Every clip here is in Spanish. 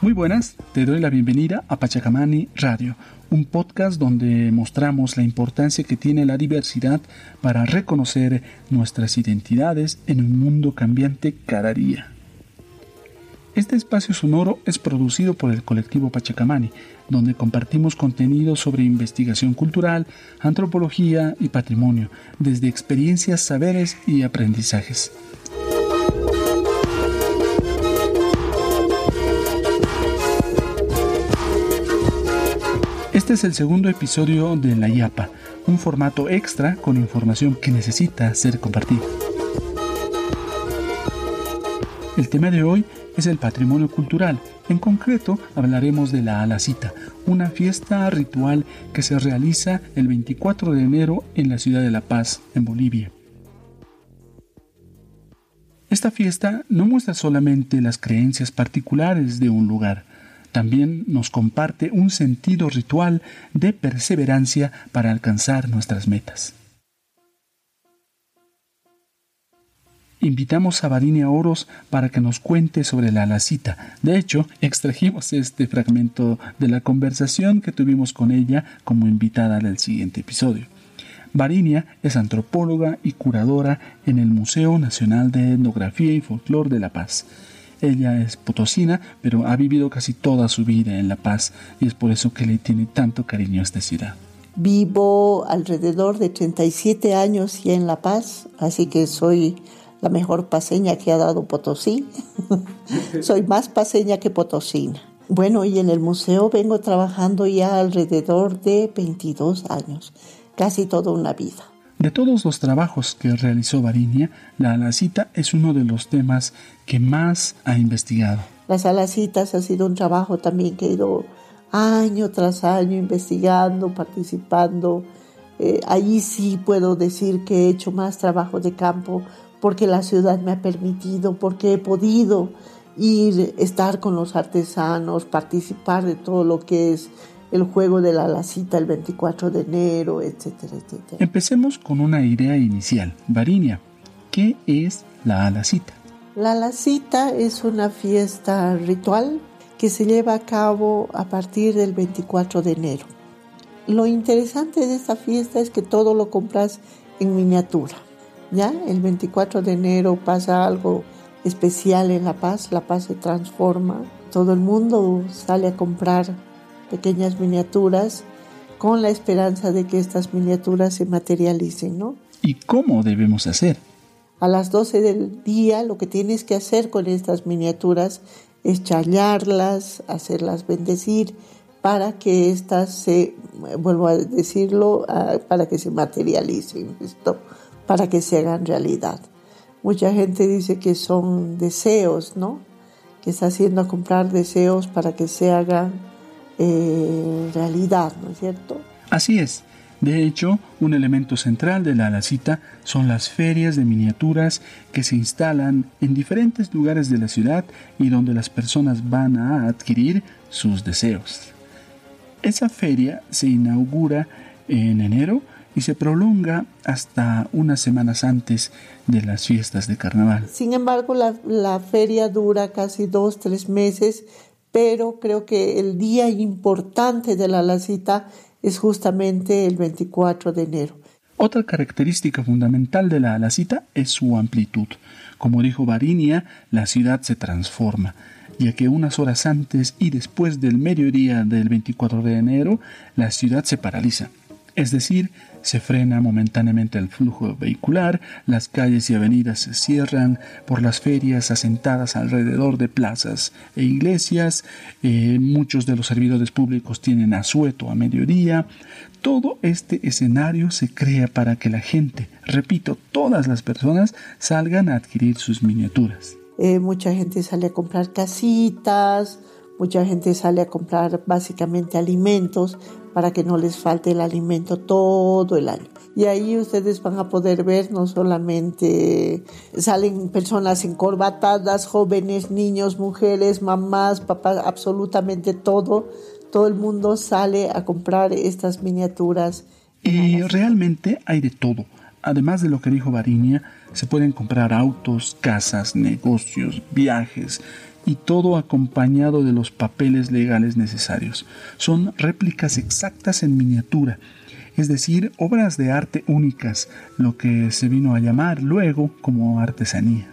Muy buenas, te doy la bienvenida a Pachacamani Radio, un podcast donde mostramos la importancia que tiene la diversidad para reconocer nuestras identidades en un mundo cambiante cada día. Este espacio sonoro es producido por el colectivo Pachacamani, donde compartimos contenido sobre investigación cultural, antropología y patrimonio, desde experiencias, saberes y aprendizajes. Este es el segundo episodio de La Yapa, un formato extra con información que necesita ser compartida. El tema de hoy es el patrimonio cultural. En concreto, hablaremos de la Alacita, una fiesta ritual que se realiza el 24 de enero en la ciudad de La Paz, en Bolivia. Esta fiesta no muestra solamente las creencias particulares de un lugar, también nos comparte un sentido ritual de perseverancia para alcanzar nuestras metas. Invitamos a Varinia Oros para que nos cuente sobre la alacita. De hecho, extrajimos este fragmento de la conversación que tuvimos con ella como invitada del siguiente episodio. Varinia es antropóloga y curadora en el Museo Nacional de Etnografía y Folclor de La Paz. Ella es potosina, pero ha vivido casi toda su vida en La Paz y es por eso que le tiene tanto cariño a esta ciudad. Vivo alrededor de 37 años ya en La Paz, así que soy la mejor paseña que ha dado Potosí. soy más paseña que potosina. Bueno, y en el museo vengo trabajando ya alrededor de 22 años, casi toda una vida. De todos los trabajos que realizó Varinia, la alacita es uno de los temas que más ha investigado. Las alacitas ha sido un trabajo también que he ido año tras año investigando, participando. Eh, allí sí puedo decir que he hecho más trabajo de campo porque la ciudad me ha permitido, porque he podido ir, estar con los artesanos, participar de todo lo que es el juego de la lacita el 24 de enero, etcétera, etcétera. Empecemos con una idea inicial. Varinia, ¿qué es la alacita? La alacita es una fiesta ritual que se lleva a cabo a partir del 24 de enero. Lo interesante de esta fiesta es que todo lo compras en miniatura. Ya el 24 de enero pasa algo especial en La Paz, La Paz se transforma, todo el mundo sale a comprar pequeñas miniaturas con la esperanza de que estas miniaturas se materialicen, ¿no? ¿Y cómo debemos hacer? A las 12 del día lo que tienes que hacer con estas miniaturas es challarlas, hacerlas bendecir para que éstas se, vuelvo a decirlo, para que se materialicen, esto, para que se hagan realidad. Mucha gente dice que son deseos, ¿no? Que está haciendo comprar deseos para que se hagan eh, realidad, ¿no es cierto? Así es. De hecho, un elemento central de la alacita son las ferias de miniaturas que se instalan en diferentes lugares de la ciudad y donde las personas van a adquirir sus deseos. Esa feria se inaugura en enero y se prolonga hasta unas semanas antes de las fiestas de carnaval. Sin embargo, la, la feria dura casi dos, tres meses pero creo que el día importante de la lacita es justamente el 24 de enero. Otra característica fundamental de la alacita es su amplitud. Como dijo Varinia, la ciudad se transforma, ya que unas horas antes y después del mediodía del 24 de enero, la ciudad se paraliza es decir, se frena momentáneamente el flujo vehicular, las calles y avenidas se cierran por las ferias asentadas alrededor de plazas e iglesias, eh, muchos de los servidores públicos tienen asueto a mediodía, todo este escenario se crea para que la gente, repito, todas las personas salgan a adquirir sus miniaturas. Eh, mucha gente sale a comprar casitas, mucha gente sale a comprar básicamente alimentos para que no les falte el alimento todo el año. Y ahí ustedes van a poder ver no solamente salen personas encorbatadas, jóvenes, niños, mujeres, mamás, papás, absolutamente todo. Todo el mundo sale a comprar estas miniaturas. Y realmente hay de todo. Además de lo que dijo Varinia, se pueden comprar autos, casas, negocios, viajes, y todo acompañado de los papeles legales necesarios. Son réplicas exactas en miniatura, es decir, obras de arte únicas, lo que se vino a llamar luego como artesanía.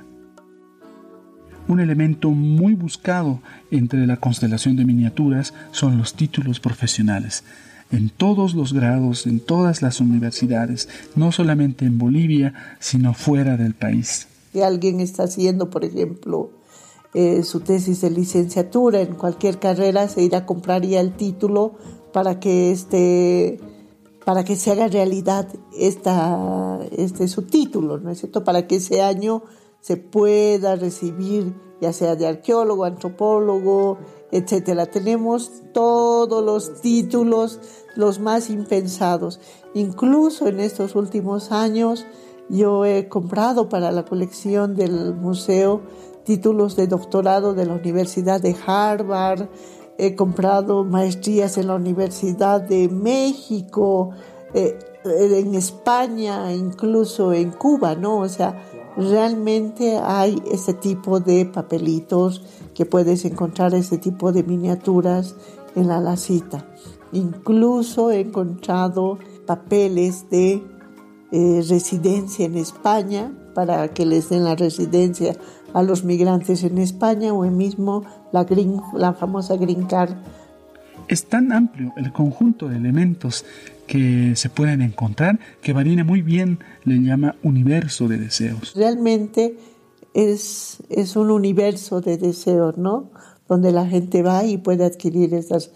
Un elemento muy buscado entre la constelación de miniaturas son los títulos profesionales. En todos los grados, en todas las universidades, no solamente en Bolivia, sino fuera del país. Si alguien está haciendo, por ejemplo, eh, su tesis de licenciatura en cualquier carrera, se irá a compraría el título para que este para que se haga realidad esta, este su título, ¿no es cierto? Para que ese año se pueda recibir, ya sea de arqueólogo, antropólogo, etcétera. Tenemos todos los títulos, los más impensados. Incluso en estos últimos años, yo he comprado para la colección del museo títulos de doctorado de la Universidad de Harvard, he comprado maestrías en la Universidad de México, eh, en España, incluso en Cuba, ¿no? O sea, realmente hay ese tipo de papelitos que puedes encontrar, ese tipo de miniaturas en la lacita. Incluso he encontrado papeles de eh, residencia en España para que les den la residencia a los migrantes en España o el mismo la, green, la famosa Green Card. Es tan amplio el conjunto de elementos que se pueden encontrar, que Marina muy bien le llama universo de deseos. Realmente es, es un universo de deseos, ¿no? Donde la gente va y puede adquirir estas,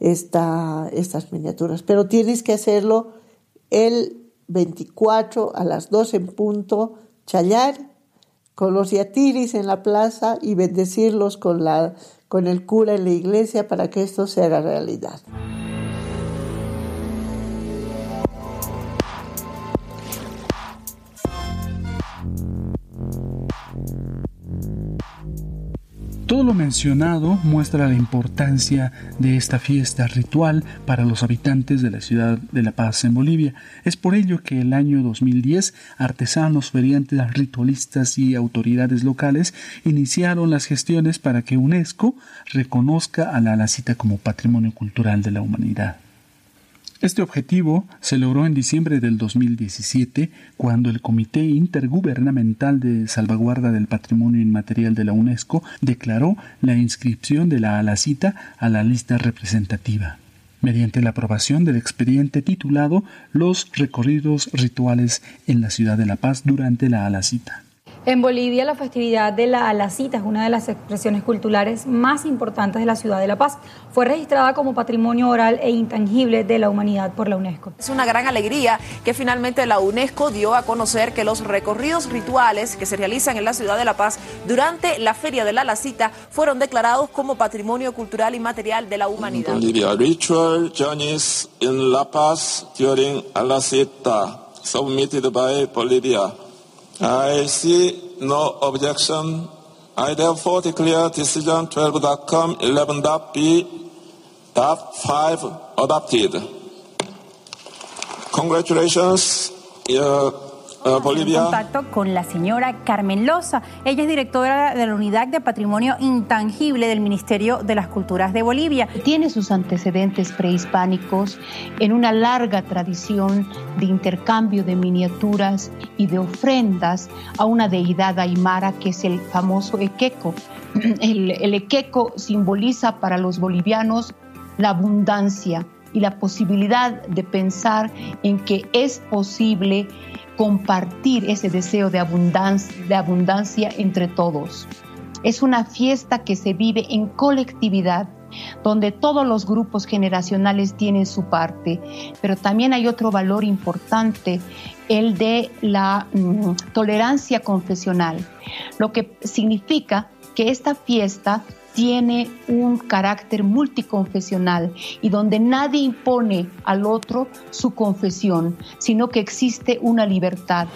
esta, estas miniaturas. Pero tienes que hacerlo el 24 a las 2 en punto, chayar con los yatiris en la plaza y bendecirlos con, la, con el cura en la iglesia para que esto se haga realidad. Todo lo mencionado muestra la importancia de esta fiesta ritual para los habitantes de la ciudad de La Paz en Bolivia. Es por ello que el año 2010 artesanos, feriantes, ritualistas y autoridades locales iniciaron las gestiones para que UNESCO reconozca a la Alacita como Patrimonio Cultural de la Humanidad. Este objetivo se logró en diciembre del 2017 cuando el Comité Intergubernamental de Salvaguarda del Patrimonio Inmaterial de la UNESCO declaró la inscripción de la Alacita a la lista representativa mediante la aprobación del expediente titulado Los recorridos rituales en la ciudad de La Paz durante la Alacita. En Bolivia, la festividad de la Alacita es una de las expresiones culturales más importantes de la ciudad de La Paz. Fue registrada como patrimonio oral e intangible de la humanidad por la UNESCO. Es una gran alegría que finalmente la UNESCO dio a conocer que los recorridos rituales que se realizan en la ciudad de La Paz durante la Feria de la Alacita fueron declarados como patrimonio cultural y material de la humanidad. Bolivia, ritual journeys in La Paz during Alacita, submitted by Bolivia. I see no objection. I therefore declare decision 12.com 11.b.5 adopted. Congratulations. Uh, contacto con la señora Carmen Loza. Ella es directora de la Unidad de Patrimonio Intangible del Ministerio de las Culturas de Bolivia. Tiene sus antecedentes prehispánicos en una larga tradición de intercambio de miniaturas y de ofrendas a una deidad aymara que es el famoso Equeco. El, el Equeco simboliza para los bolivianos la abundancia y la posibilidad de pensar en que es posible compartir ese deseo de abundancia, entre todos. Es una fiesta que se vive en colectividad, donde todos los grupos generacionales tienen su parte, pero también hay otro valor importante, el de la mm, tolerancia confesional, lo que significa que esta fiesta tiene un carácter multiconfesional y donde nadie impone al otro su confesión, sino que existe una libertad.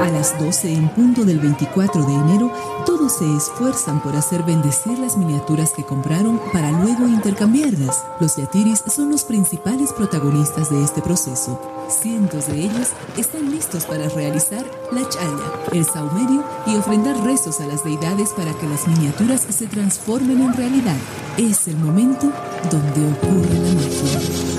A las 12 en punto del 24 de enero, todo todos se esfuerzan por hacer bendecir las miniaturas que compraron para luego intercambiarlas. Los yatiris son los principales protagonistas de este proceso. Cientos de ellos están listos para realizar la chaya, el saumerio y ofrendar rezos a las deidades para que las miniaturas se transformen en realidad. Es el momento donde ocurre la magia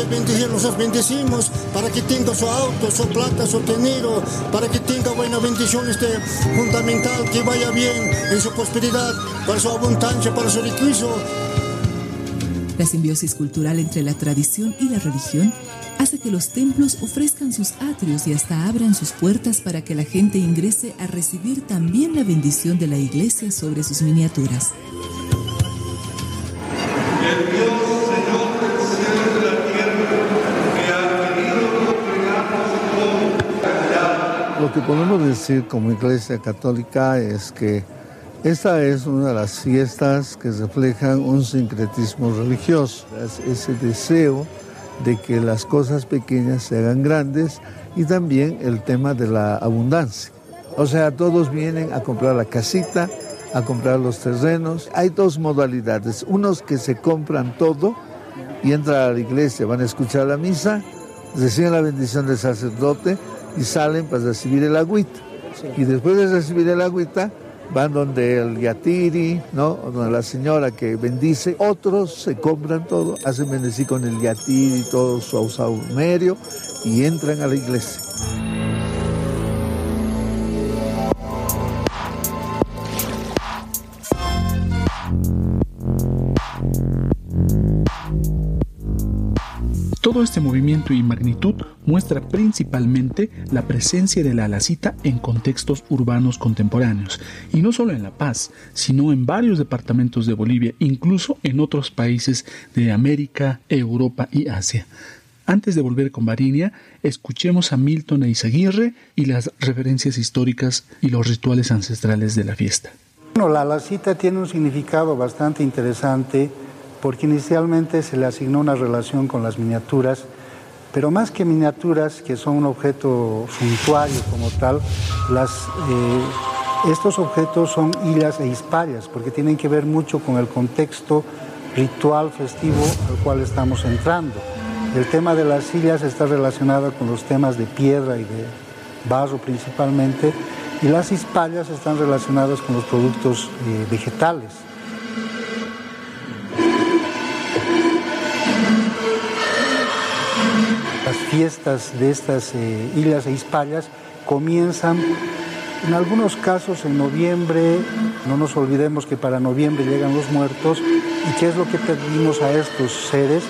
hacer los bendecimos para que tenga su auto, su plata, su dinero, para que tenga buena bendición este fundamental, que vaya bien en su prosperidad, para su abundancia, para su riqueza. La simbiosis cultural entre la tradición y la religión hace que los templos ofrezcan sus atrios y hasta abran sus puertas para que la gente ingrese a recibir también la bendición de la iglesia sobre sus miniaturas. Que podemos decir como Iglesia Católica es que esta es una de las fiestas que reflejan un sincretismo religioso, ese deseo de que las cosas pequeñas se hagan grandes y también el tema de la abundancia. O sea, todos vienen a comprar la casita, a comprar los terrenos. Hay dos modalidades, unos que se compran todo y entran a la iglesia, van a escuchar la misa, reciben la bendición del sacerdote, y salen para recibir el agüita. Y después de recibir el agüita, van donde el yatiri, ¿no? donde la señora que bendice. Otros se compran todo, hacen bendecir con el yatiri, todo su saumerio y entran a la iglesia. Todo este movimiento y magnitud muestra principalmente la presencia de la alacita en contextos urbanos contemporáneos, y no solo en La Paz, sino en varios departamentos de Bolivia, incluso en otros países de América, Europa y Asia. Antes de volver con Varinia, escuchemos a Milton Eizaguirre y las referencias históricas y los rituales ancestrales de la fiesta. Bueno, la alacita tiene un significado bastante interesante porque inicialmente se le asignó una relación con las miniaturas, pero más que miniaturas, que son un objeto suntuario como tal, eh, estos objetos son hilas e hisparias, porque tienen que ver mucho con el contexto ritual festivo al cual estamos entrando. El tema de las sillas está relacionado con los temas de piedra y de barro principalmente, y las hisparias están relacionadas con los productos eh, vegetales. Fiestas de estas eh, islas e hispallas comienzan en algunos casos en noviembre, no nos olvidemos que para noviembre llegan los muertos. Y qué es lo que pedimos a estos seres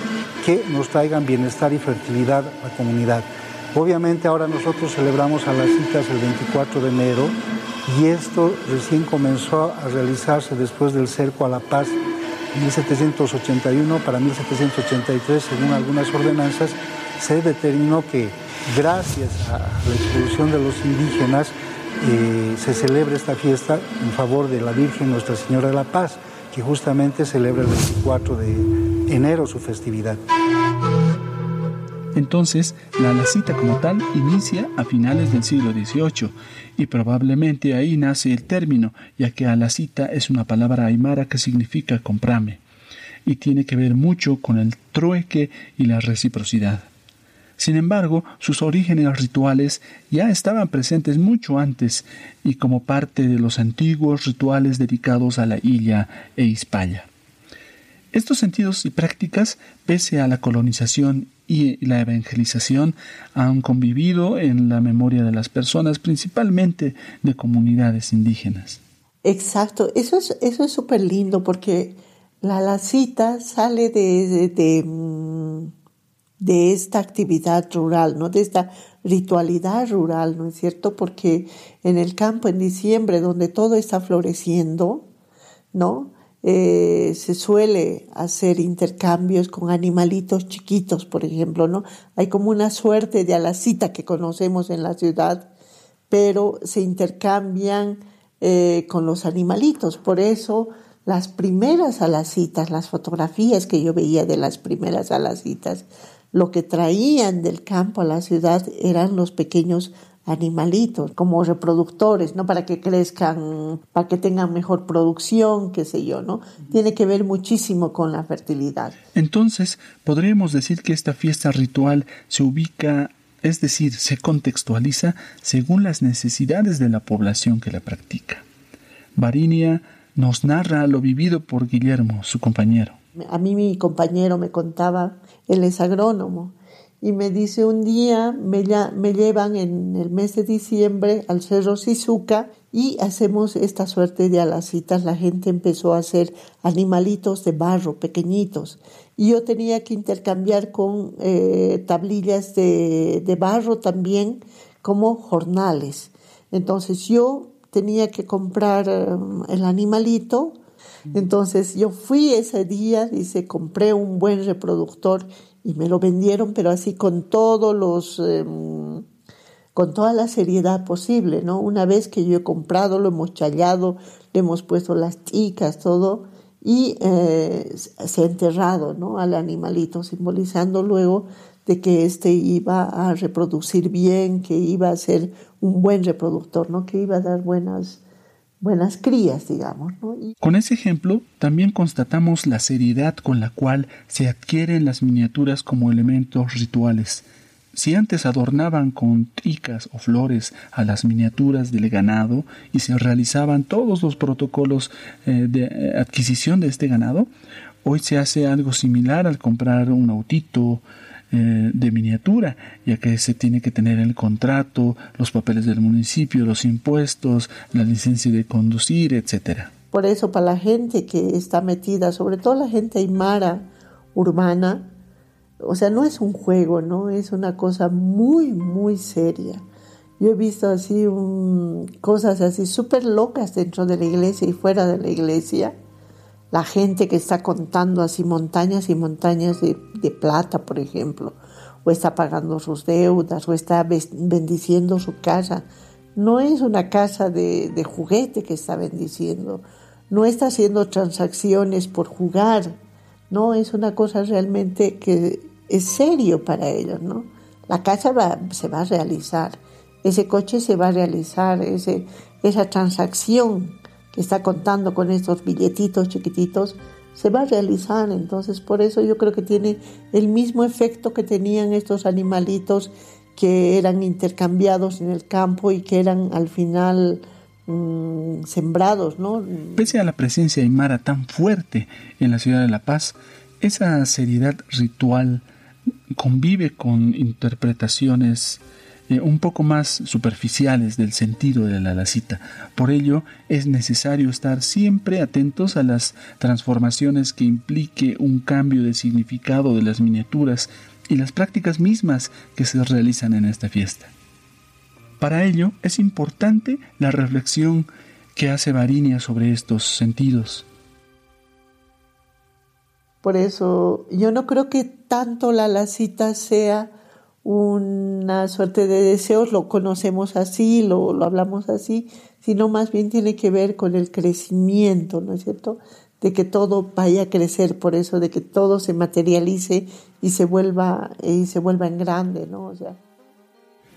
que nos traigan bienestar y fertilidad a la comunidad. Obviamente ahora nosotros celebramos a las citas el 24 de enero. Y esto recién comenzó a realizarse después del cerco a La Paz 1781 para 1783 según algunas ordenanzas se determinó que gracias a la expulsión de los indígenas eh, se celebra esta fiesta en favor de la Virgen Nuestra Señora de la Paz, que justamente celebra el 24 de enero su festividad. Entonces, la lacita como tal inicia a finales del siglo XVIII y probablemente ahí nace el término, ya que alacita es una palabra aymara que significa comprame y tiene que ver mucho con el trueque y la reciprocidad. Sin embargo, sus orígenes rituales ya estaban presentes mucho antes y como parte de los antiguos rituales dedicados a la Illa e Hispaya. Estos sentidos y prácticas, pese a la colonización y la evangelización, han convivido en la memoria de las personas, principalmente de comunidades indígenas. Exacto, eso es eso es súper lindo porque la lacita sale de, de mm, de esta actividad rural, ¿no? De esta ritualidad rural, ¿no es cierto? Porque en el campo en diciembre, donde todo está floreciendo, ¿no? Eh, se suele hacer intercambios con animalitos chiquitos, por ejemplo, ¿no? Hay como una suerte de alacita que conocemos en la ciudad, pero se intercambian eh, con los animalitos. Por eso las primeras alacitas, las fotografías que yo veía de las primeras alacitas, lo que traían del campo a la ciudad eran los pequeños animalitos como reproductores, ¿no? Para que crezcan, para que tengan mejor producción, qué sé yo, ¿no? Tiene que ver muchísimo con la fertilidad. Entonces, podríamos decir que esta fiesta ritual se ubica, es decir, se contextualiza según las necesidades de la población que la practica. Varinia nos narra lo vivido por Guillermo, su compañero. A mí mi compañero me contaba, él es agrónomo, y me dice un día me, me llevan en el mes de diciembre al Cerro Sizuca y hacemos esta suerte de alacitas. La gente empezó a hacer animalitos de barro pequeñitos y yo tenía que intercambiar con eh, tablillas de, de barro también como jornales. Entonces yo tenía que comprar um, el animalito. Entonces yo fui ese día, dice, compré un buen reproductor y me lo vendieron, pero así con todos los, em, con toda la seriedad posible, ¿no? Una vez que yo he comprado, lo hemos challado, le hemos puesto las chicas, todo, y eh, se ha enterrado, ¿no? Al animalito, simbolizando luego de que éste iba a reproducir bien, que iba a ser un buen reproductor, ¿no? Que iba a dar buenas, buenas crías, digamos. Con ese ejemplo, también constatamos la seriedad con la cual se adquieren las miniaturas como elementos rituales. Si antes adornaban con tricas o flores a las miniaturas del ganado y se realizaban todos los protocolos eh, de eh, adquisición de este ganado, hoy se hace algo similar al comprar un autito, eh, de miniatura, ya que se tiene que tener el contrato, los papeles del municipio, los impuestos, la licencia de conducir, etcétera. Por eso, para la gente que está metida, sobre todo la gente aymara urbana, o sea, no es un juego, ¿no? Es una cosa muy, muy seria. Yo he visto así cosas así súper locas dentro de la iglesia y fuera de la iglesia la gente que está contando así montañas y montañas de, plata, por ejemplo, o está pagando sus deudas, o está bendiciendo su casa. No es una casa de, juguete que está bendiciendo, no está haciendo transacciones por jugar, no, es una cosa realmente que es serio para ellos, ¿no? La casa se va a realizar, ese coche se va a realizar, ese, esa transacción está contando con estos billetitos chiquititos, se va a realizar. Entonces, por eso yo creo que tiene el mismo efecto que tenían estos animalitos que eran intercambiados en el campo y que eran al final mm, sembrados, ¿no? Pese a la presencia aymara tan fuerte en la ciudad de La Paz, esa seriedad ritual convive con interpretaciones eh, un poco más superficiales del sentido de la lacita. Por ello, es necesario estar siempre atentos a las transformaciones que implique un cambio de significado de las miniaturas y las prácticas mismas que se realizan en esta fiesta. Para ello, es importante la reflexión que hace Varinia sobre estos sentidos. Por eso, yo no creo que tanto la lacita sea una suerte de deseos, lo conocemos así, lo, lo, hablamos así, sino más bien tiene que ver con el crecimiento, ¿no es cierto? De que todo vaya a crecer, por eso de que todo se materialice y se vuelva, y se vuelva en grande, ¿no? O sea.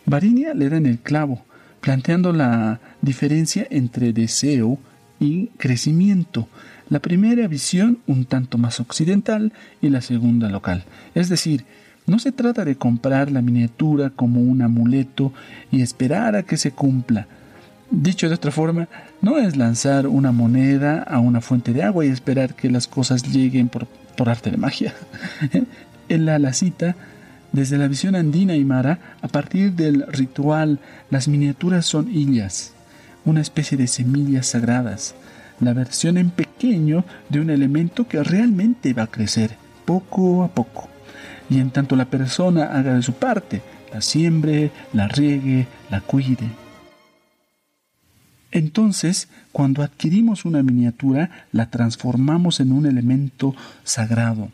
Varinia le da en el clavo, planteando la diferencia entre deseo y crecimiento. La primera visión un tanto más occidental y la segunda local. Es decir, no se trata de comprar la miniatura como un amuleto y esperar a que se cumpla. Dicho de otra forma, no es lanzar una moneda a una fuente de agua y esperar que las cosas lleguen por, arte de magia. en la lacita, desde la visión andina y mara, a partir del ritual, las miniaturas son illas, una especie de semillas sagradas, la versión en pequeño de un elemento que realmente va a crecer poco a poco y en tanto la persona haga de su parte, la siembre, la riegue, la cuide. Entonces, cuando adquirimos una miniatura, la transformamos en un elemento sagrado.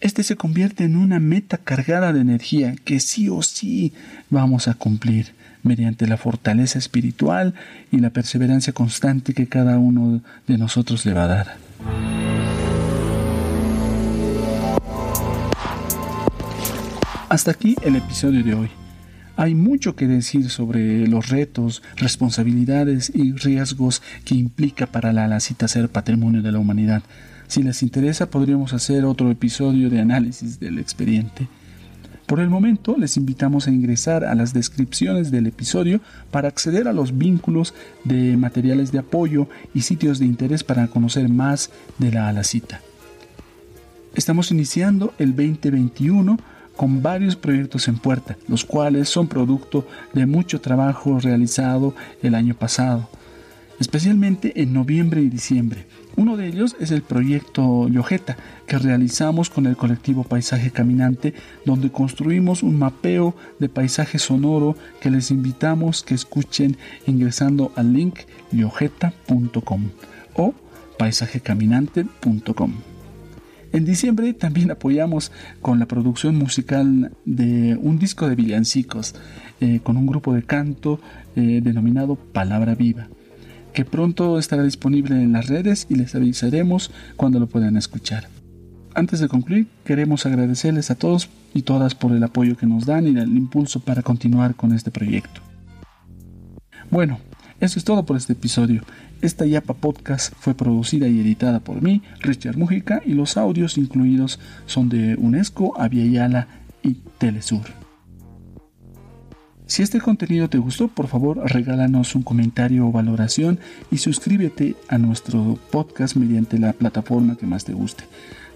Este se convierte en una meta cargada de energía que sí o sí vamos a cumplir mediante la fortaleza espiritual y la perseverancia constante que cada uno de nosotros le va a dar. Hasta aquí el episodio de hoy. Hay mucho que decir sobre los retos, responsabilidades y riesgos que implica para la Alacita ser patrimonio de la humanidad. Si les interesa, podríamos hacer otro episodio de análisis del expediente. Por el momento, les invitamos a ingresar a las descripciones del episodio para acceder a los vínculos de materiales de apoyo y sitios de interés para conocer más de la Alacita. Estamos iniciando el 2021 con varios proyectos en puerta, los cuales son producto de mucho trabajo realizado el año pasado, especialmente en noviembre y diciembre. Uno de ellos es el proyecto Yojeta, que realizamos con el colectivo Paisaje Caminante, donde construimos un mapeo de paisaje sonoro que les invitamos que escuchen ingresando al link yojeta.com o paisajecaminante.com. En diciembre también apoyamos con la producción musical de un disco de villancicos eh, con un grupo de canto eh, denominado Palabra Viva, que pronto estará disponible en las redes y les avisaremos cuando lo puedan escuchar. Antes de concluir, queremos agradecerles a todos y todas por el apoyo que nos dan y el impulso para continuar con este proyecto. Bueno, eso es todo por este episodio. Esta Yapa Podcast fue producida y editada por mí, Richard Mujica, y los audios incluidos son de UNESCO, Aviala y Telesur. Si este contenido te gustó, por favor regálanos un comentario o valoración y suscríbete a nuestro podcast mediante la plataforma que más te guste.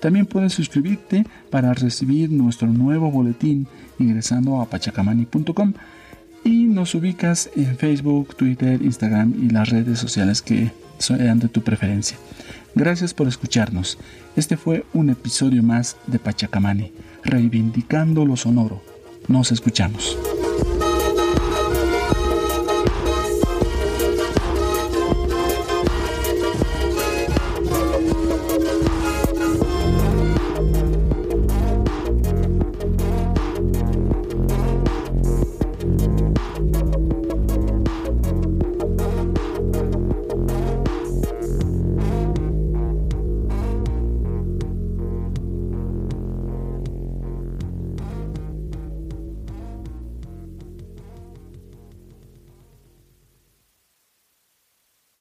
También puedes suscribirte para recibir nuestro nuevo boletín ingresando a pachacamani.com y nos ubicas en Facebook, Twitter, Instagram y las redes sociales que sean de tu preferencia. Gracias por escucharnos. Este fue un episodio más de Pachacamani, reivindicando lo sonoro. Nos escuchamos.